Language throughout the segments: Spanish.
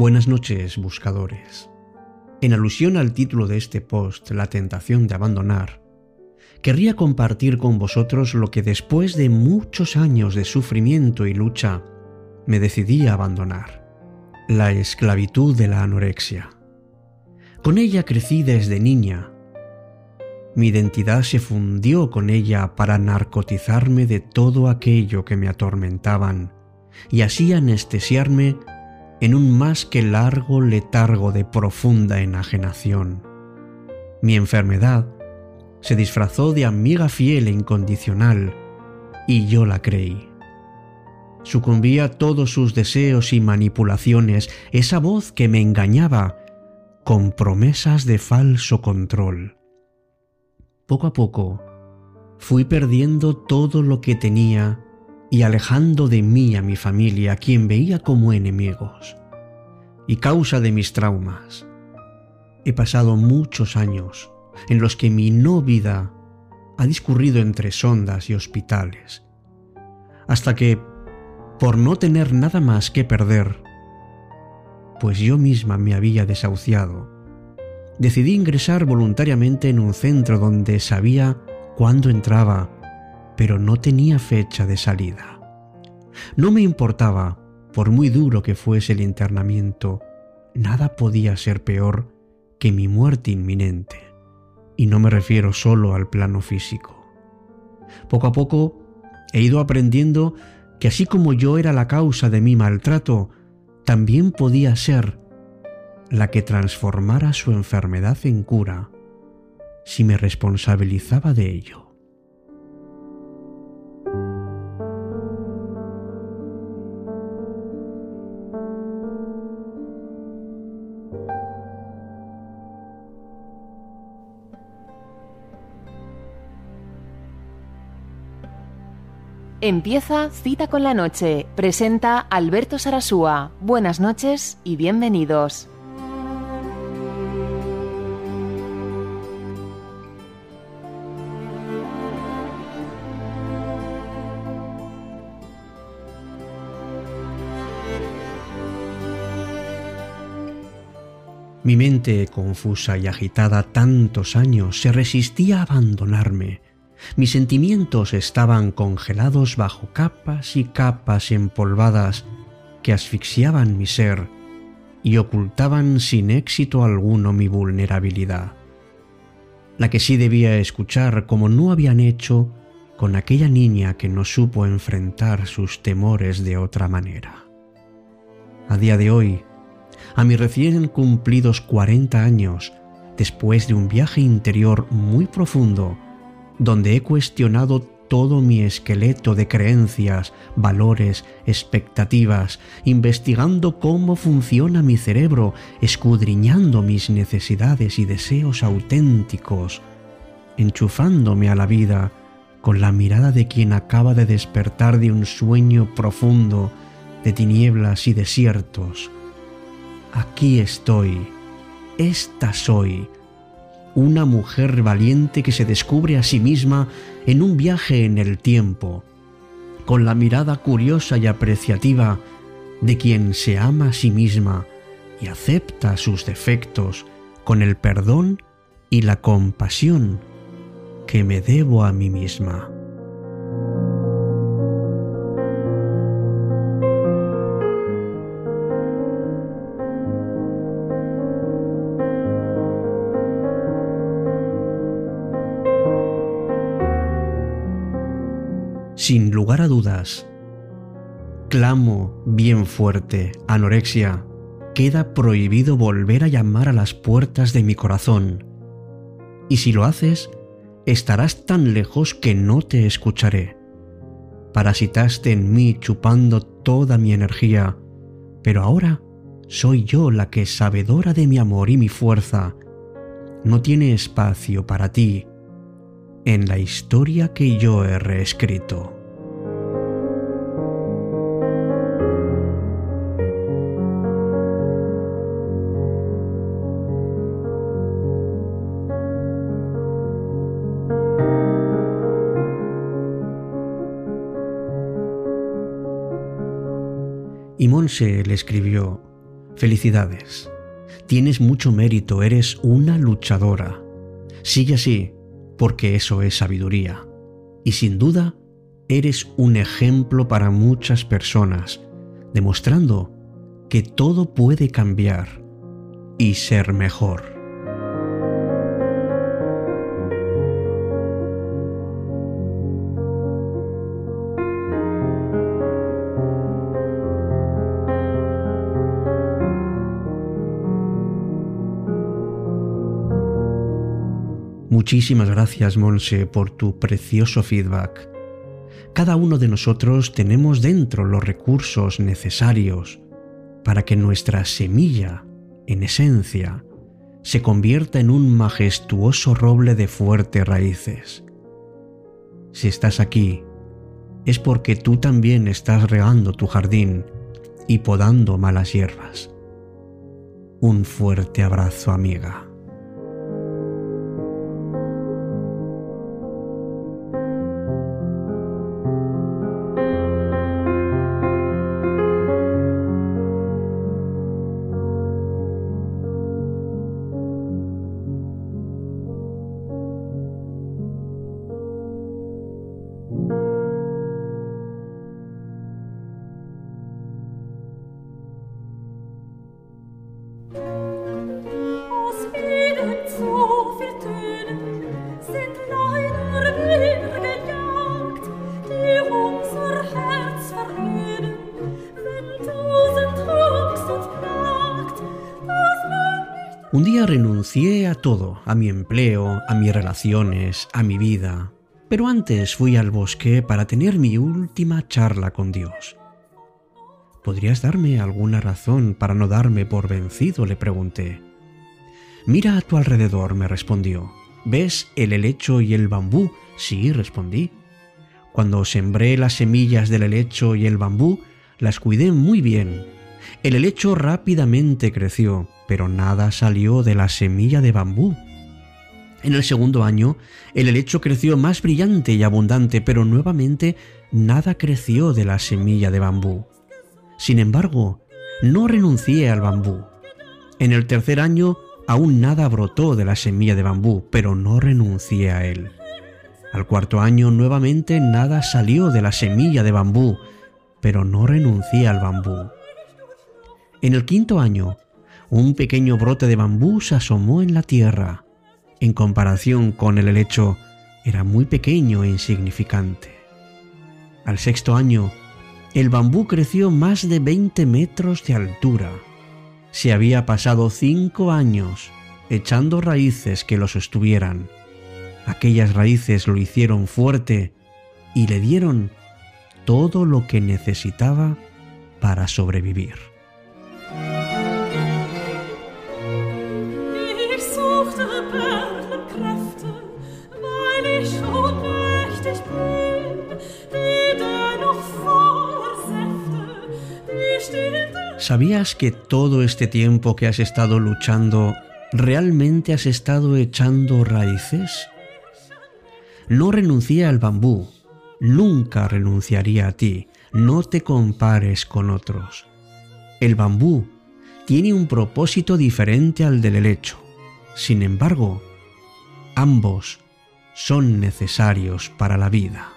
Buenas noches, buscadores. En alusión al título de este post, La tentación de abandonar, querría compartir con vosotros lo que después de muchos años de sufrimiento y lucha, me decidí a abandonar. La esclavitud de la anorexia. Con ella crecí desde niña. Mi identidad se fundió con ella para narcotizarme de todo aquello que me atormentaban y así anestesiarme en un más que largo letargo de profunda enajenación. Mi enfermedad se disfrazó de amiga fiel e incondicional y yo la creí. Sucumbí a todos sus deseos y manipulaciones, esa voz que me engañaba con promesas de falso control. Poco a poco fui perdiendo todo lo que tenía y alejando de mí a mi familia, quien veía como enemigos. Y causa de mis traumas, he pasado muchos años en los que mi no vida ha discurrido entre sondas y hospitales, hasta que, por no tener nada más que perder, pues yo misma me había desahuciado, decidí ingresar voluntariamente en un centro donde sabía cuándo entraba pero no tenía fecha de salida. No me importaba, por muy duro que fuese el internamiento, nada podía ser peor que mi muerte inminente, y no me refiero solo al plano físico. Poco a poco he ido aprendiendo que así como yo era la causa de mi maltrato, también podía ser la que transformara su enfermedad en cura si me responsabilizaba de ello. Empieza Cita con la Noche. Presenta Alberto Sarasúa. Buenas noches y bienvenidos. Mi mente, confusa y agitada tantos años, se resistía a abandonarme mis sentimientos estaban congelados bajo capas y capas empolvadas que asfixiaban mi ser y ocultaban sin éxito alguno mi vulnerabilidad. La que sí debía escuchar como no habían hecho con aquella niña que no supo enfrentar sus temores de otra manera. A día de hoy, a mis recién cumplidos 40 años, después de un viaje interior muy profundo, donde he cuestionado todo mi esqueleto de creencias, valores, expectativas, investigando cómo funciona mi cerebro, escudriñando mis necesidades y deseos auténticos, enchufándome a la vida con la mirada de quien acaba de despertar de un sueño profundo de tinieblas y desiertos. Aquí estoy, esta soy, una mujer valiente que se descubre a sí misma en un viaje en el tiempo, con la mirada curiosa y apreciativa de quien se ama a sí misma y acepta sus defectos con el perdón y la compasión que me debo a mí misma. Sin lugar a dudas. Clamo bien fuerte, anorexia, queda prohibido volver a llamar a las puertas de mi corazón. Y si lo haces, estarás tan lejos que no te escucharé. Parasitaste en mí chupando toda mi energía, pero ahora soy yo la que, sabedora de mi amor y mi fuerza, no tiene espacio para ti en la historia que yo he reescrito. Y Monse le escribió, Felicidades. Tienes mucho mérito, eres una luchadora. Sigue así, porque eso es sabiduría. Y sin duda, eres un ejemplo para muchas personas, demostrando que todo puede cambiar y ser mejor. Muchísimas gracias, Monse, por tu precioso feedback. Cada uno de nosotros tenemos dentro los recursos necesarios para que nuestra semilla, en esencia, se convierta en un majestuoso roble de fuertes raíces. Si estás aquí, es porque tú también estás regando tu jardín y podando malas hierbas. Un fuerte abrazo, amiga. Un día renuncié a todo, a mi empleo, a mis relaciones, a mi vida, pero antes fui al bosque para tener mi última charla con Dios. ¿Podrías darme alguna razón para no darme por vencido? le pregunté. Mira a tu alrededor, me respondió. ¿Ves el helecho y el bambú? Sí, respondí. Cuando sembré las semillas del helecho y el bambú, las cuidé muy bien. El helecho rápidamente creció, pero nada salió de la semilla de bambú. En el segundo año, el helecho creció más brillante y abundante, pero nuevamente nada creció de la semilla de bambú. Sin embargo, no renuncié al bambú. En el tercer año, aún nada brotó de la semilla de bambú, pero no renuncié a él. Al cuarto año, nuevamente nada salió de la semilla de bambú, pero no renuncié al bambú. En el quinto año, un pequeño brote de bambú se asomó en la tierra. En comparación con el helecho, era muy pequeño e insignificante. Al sexto año, el bambú creció más de 20 metros de altura. Se había pasado cinco años echando raíces que lo sostuvieran. Aquellas raíces lo hicieron fuerte y le dieron todo lo que necesitaba para sobrevivir. ¿Sabías que todo este tiempo que has estado luchando, realmente has estado echando raíces? No renuncié al bambú, nunca renunciaría a ti, no te compares con otros. El bambú tiene un propósito diferente al del helecho. Sin embargo, ambos son necesarios para la vida.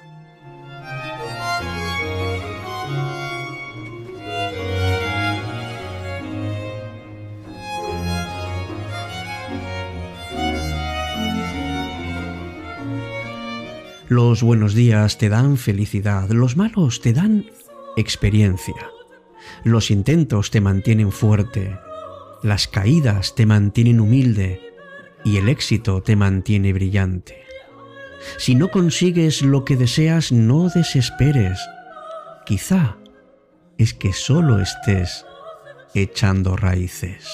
Los buenos días te dan felicidad, los malos te dan experiencia. Los intentos te mantienen fuerte, las caídas te mantienen humilde y el éxito te mantiene brillante. Si no consigues lo que deseas, no desesperes. Quizá es que solo estés echando raíces.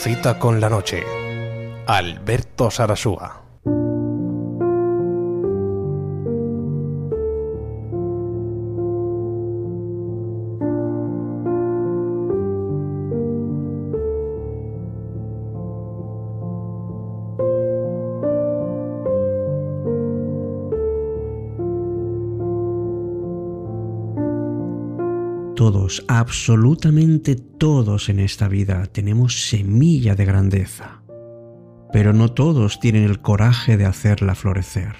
Cita con la noche. Alberto Sarasúa. Todos, absolutamente todos en esta vida tenemos semilla de grandeza, pero no todos tienen el coraje de hacerla florecer.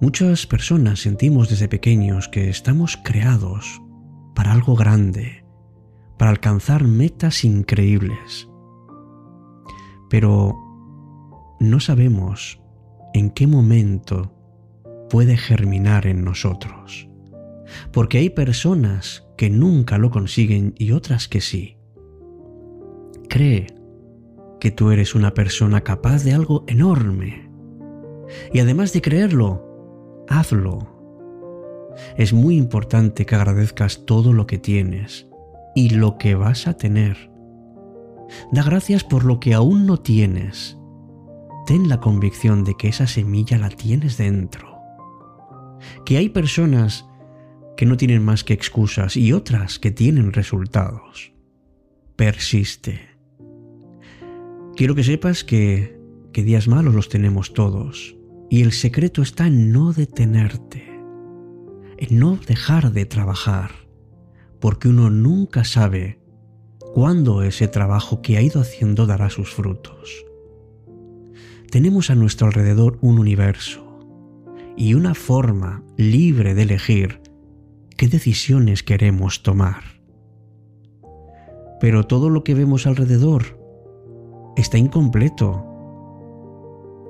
Muchas personas sentimos desde pequeños que estamos creados para algo grande, para alcanzar metas increíbles. Pero no sabemos en qué momento puede germinar en nosotros porque hay personas que nunca lo consiguen y otras que sí. Cree que tú eres una persona capaz de algo enorme. Y además de creerlo, hazlo. Es muy importante que agradezcas todo lo que tienes y lo que vas a tener. Da gracias por lo que aún no tienes. Ten la convicción de que esa semilla la tienes dentro. Que hay personas que no tienen más que excusas y otras que tienen resultados. Persiste. Quiero que sepas que, que días malos los tenemos todos y el secreto está en no detenerte, en no dejar de trabajar, porque uno nunca sabe cuándo ese trabajo que ha ido haciendo dará sus frutos. Tenemos a nuestro alrededor un universo y una forma libre de elegir qué decisiones queremos tomar. Pero todo lo que vemos alrededor está incompleto,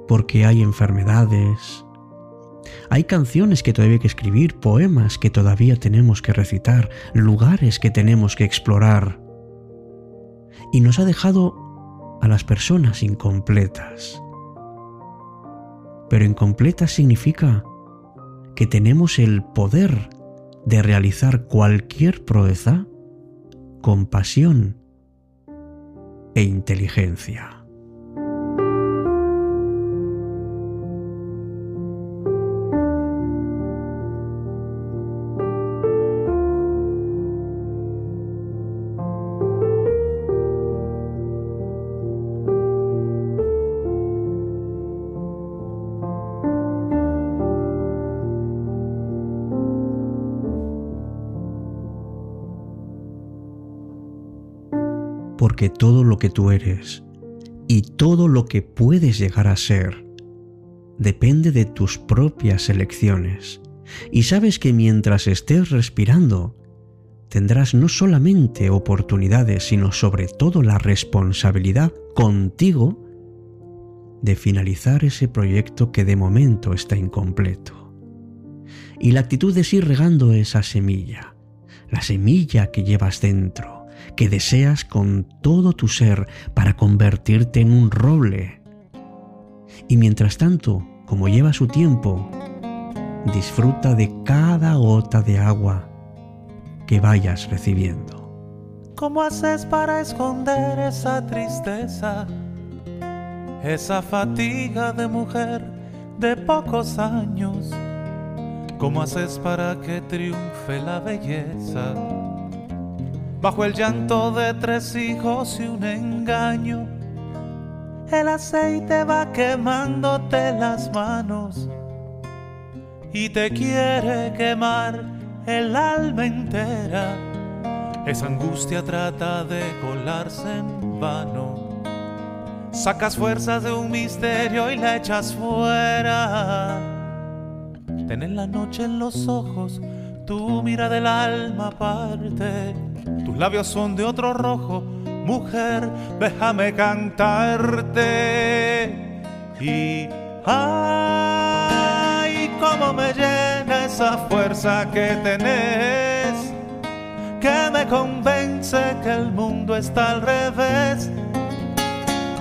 porque hay enfermedades, hay canciones que todavía hay que escribir, poemas que todavía tenemos que recitar, lugares que tenemos que explorar. Y nos ha dejado a las personas incompletas. Pero incompletas significa que tenemos el poder de realizar cualquier proeza con pasión e inteligencia. Todo lo que tú eres y todo lo que puedes llegar a ser depende de tus propias elecciones. Y sabes que mientras estés respirando, tendrás no solamente oportunidades, sino sobre todo la responsabilidad contigo de finalizar ese proyecto que de momento está incompleto. Y la actitud es ir regando esa semilla, la semilla que llevas dentro que deseas con todo tu ser para convertirte en un roble. Y mientras tanto, como lleva su tiempo, disfruta de cada gota de agua que vayas recibiendo. ¿Cómo haces para esconder esa tristeza, esa fatiga de mujer de pocos años? ¿Cómo haces para que triunfe la belleza? Bajo el llanto de tres hijos y un engaño. El aceite va quemándote las manos y te quiere quemar el alma entera. Esa angustia trata de colarse en vano. Sacas fuerzas de un misterio y la echas fuera. Ten la noche en los ojos, tu mira del alma aparte tus labios son de otro rojo, mujer, déjame cantarte. Y ay, cómo me llena esa fuerza que tenés, que me convence que el mundo está al revés.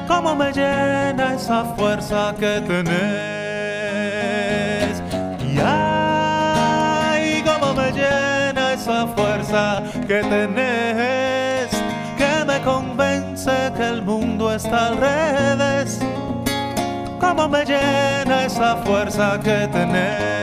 Cómo me llena esa fuerza que tenés. Y ay, cómo me llena esa fuerza que tenés, que me convence que el mundo está al revés? ¿Cómo me llena esa fuerza que tenés?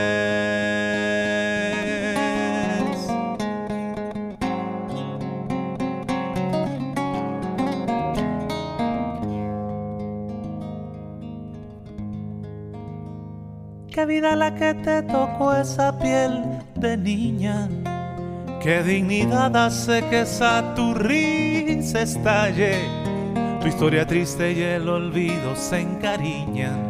Qué vida la que te tocó esa piel de niña. Qué dignidad hace que esa tu estalle. Tu historia triste y el olvido se encariñan.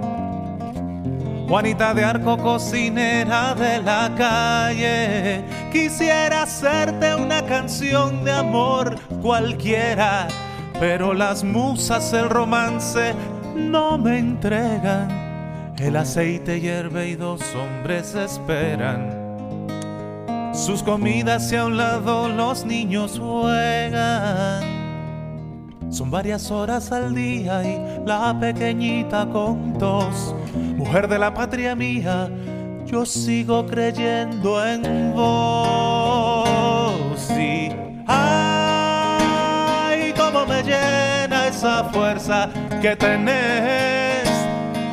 Juanita de Arco, cocinera de la calle. Quisiera hacerte una canción de amor cualquiera, pero las musas, el romance no me entregan. El aceite hierve y dos hombres esperan. Sus comidas y a un lado los niños juegan. Son varias horas al día y la pequeñita con dos. Mujer de la patria mía, yo sigo creyendo en vos. Y ay, cómo me llena esa fuerza que tenés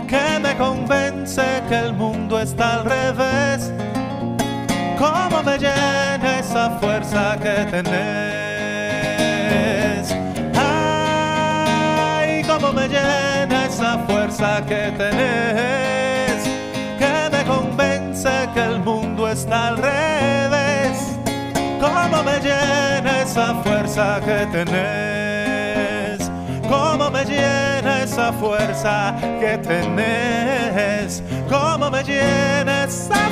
que me convence que el mundo está al revés. Cómo me llena esa fuerza que tenés. Ay, cómo me llena esa fuerza que tenés. Que me convence que el mundo está al revés. Cómo me llena esa fuerza que tenés. Cómo me llena esa fuerza que tenés. Cómo me llena esa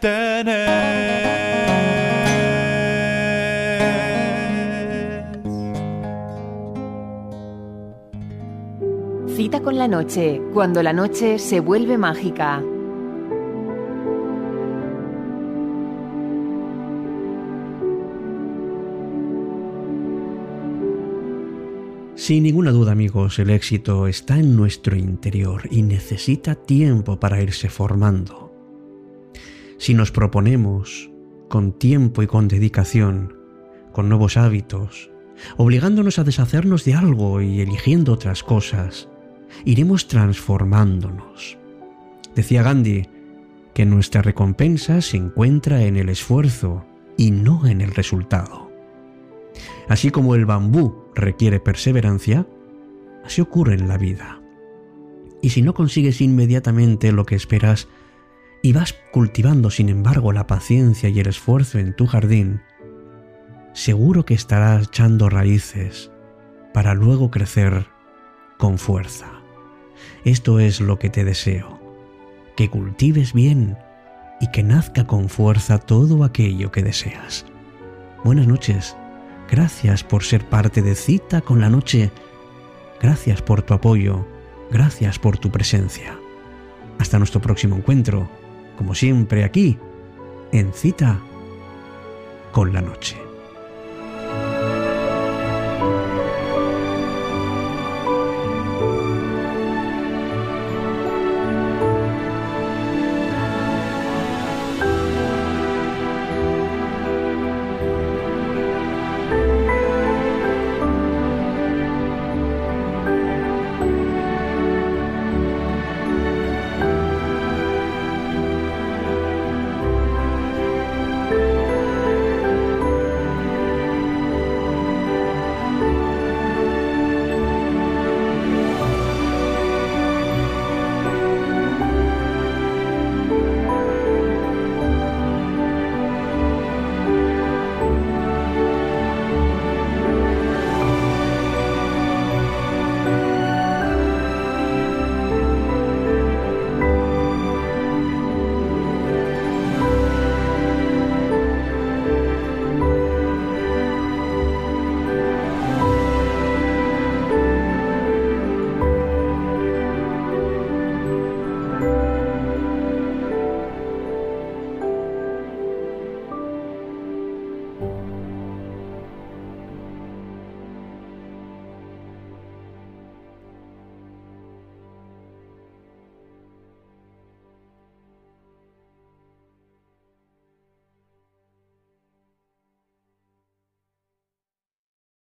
Cita con la noche, cuando la noche se vuelve mágica. Sin ninguna duda, amigos, el éxito está en nuestro interior y necesita tiempo para irse formando. Si nos proponemos, con tiempo y con dedicación, con nuevos hábitos, obligándonos a deshacernos de algo y eligiendo otras cosas, iremos transformándonos. Decía Gandhi que nuestra recompensa se encuentra en el esfuerzo y no en el resultado. Así como el bambú requiere perseverancia, así ocurre en la vida. Y si no consigues inmediatamente lo que esperas y vas cultivando sin embargo la paciencia y el esfuerzo en tu jardín, seguro que estarás echando raíces para luego crecer con fuerza. Esto es lo que te deseo, que cultives bien y que nazca con fuerza todo aquello que deseas. Buenas noches Gracias por ser parte de Cita con la Noche. Gracias por tu apoyo. Gracias por tu presencia. Hasta nuestro próximo encuentro, como siempre aquí, en Cita con la Noche.